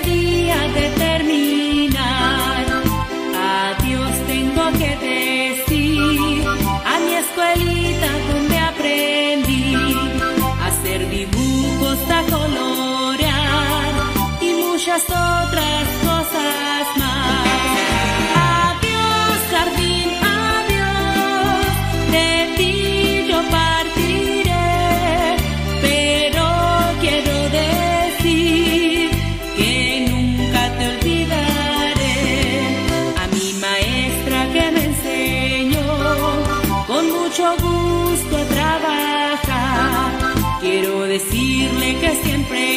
De terminar, adiós. Tengo que decir a mi escuelita, donde aprendí a hacer dibujos, a colorear y muchas otras cosas más. Adiós, Jardín, adiós, de ti yo paro. Mucho gusto a trabajar, quiero decirle que siempre